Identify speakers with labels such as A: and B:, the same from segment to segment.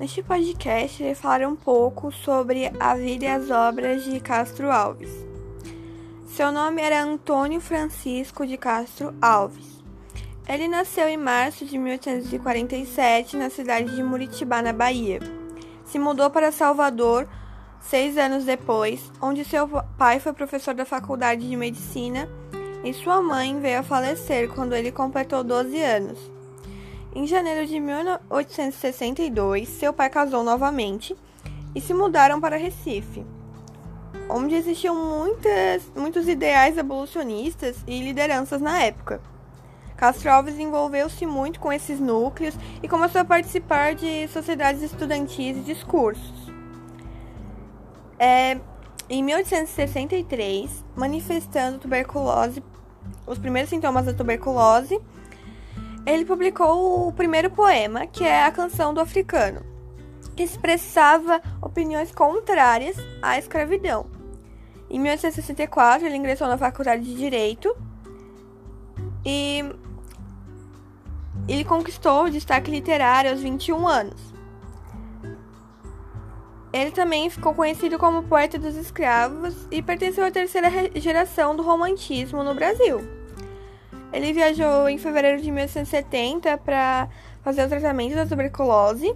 A: Neste podcast, eu falar um pouco sobre a vida e as obras de Castro Alves. Seu nome era Antônio Francisco de Castro Alves. Ele nasceu em março de 1847 na cidade de Muritibá, na Bahia. Se mudou para Salvador seis anos depois, onde seu pai foi professor da Faculdade de Medicina e sua mãe veio a falecer quando ele completou 12 anos. Em janeiro de 1862, seu pai casou novamente e se mudaram para Recife, onde existiam muitas, muitos ideais evolucionistas e lideranças na época. Castro Alves envolveu-se muito com esses núcleos e começou a participar de sociedades estudantis e discursos. É, em 1863, manifestando tuberculose, os primeiros sintomas da tuberculose, ele publicou o primeiro poema, que é a Canção do Africano, que expressava opiniões contrárias à escravidão. Em 1864, ele ingressou na Faculdade de Direito e ele conquistou o destaque literário aos 21 anos. Ele também ficou conhecido como poeta dos escravos e pertenceu à terceira geração do romantismo no Brasil. Ele viajou em fevereiro de 1970 para fazer o tratamento da tuberculose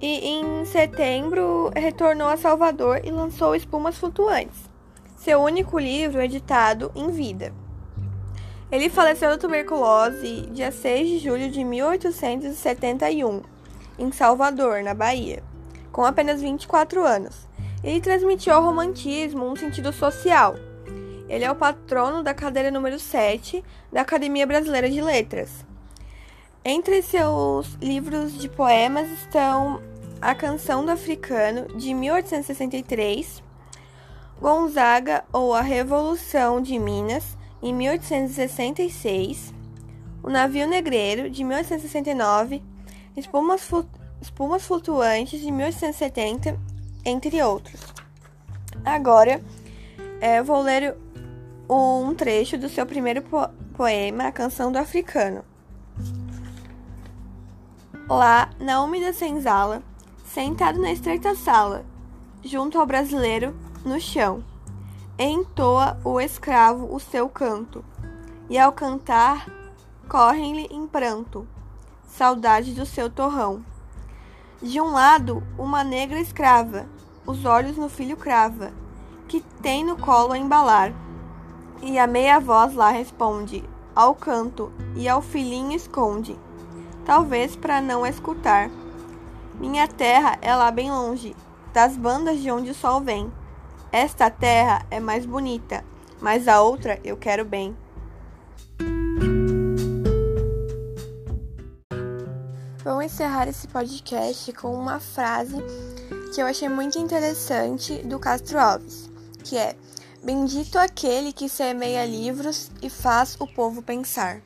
A: e em setembro retornou a Salvador e lançou Espumas Flutuantes, seu único livro editado em vida. Ele faleceu da tuberculose dia 6 de julho de 1871, em Salvador, na Bahia, com apenas 24 anos. Ele transmitiu ao romantismo um sentido social ele é o patrono da cadeira número 7 da Academia Brasileira de Letras. Entre seus livros de poemas estão A Canção do Africano, de 1863, Gonzaga ou A Revolução de Minas, em 1866, O Navio Negreiro, de 1869, Espumas, Espumas Flutuantes, de 1870, entre outros. Agora, é, vou ler um trecho do seu primeiro po poema, A Canção do Africano. Lá, na úmida senzala, sentado na estreita sala, junto ao brasileiro, no chão, entoa o escravo o seu canto, e ao cantar, correm-lhe em pranto, saudade do seu torrão. De um lado, uma negra escrava, os olhos no filho crava, que tem no colo a embalar e a meia voz lá responde, ao canto, e ao filhinho esconde, talvez para não escutar. Minha terra é lá bem longe, das bandas de onde o sol vem. Esta terra é mais bonita, mas a outra eu quero bem. Vamos encerrar esse podcast com uma frase que eu achei muito interessante do Castro Alves, que é Bendito aquele que semeia livros e faz o povo pensar.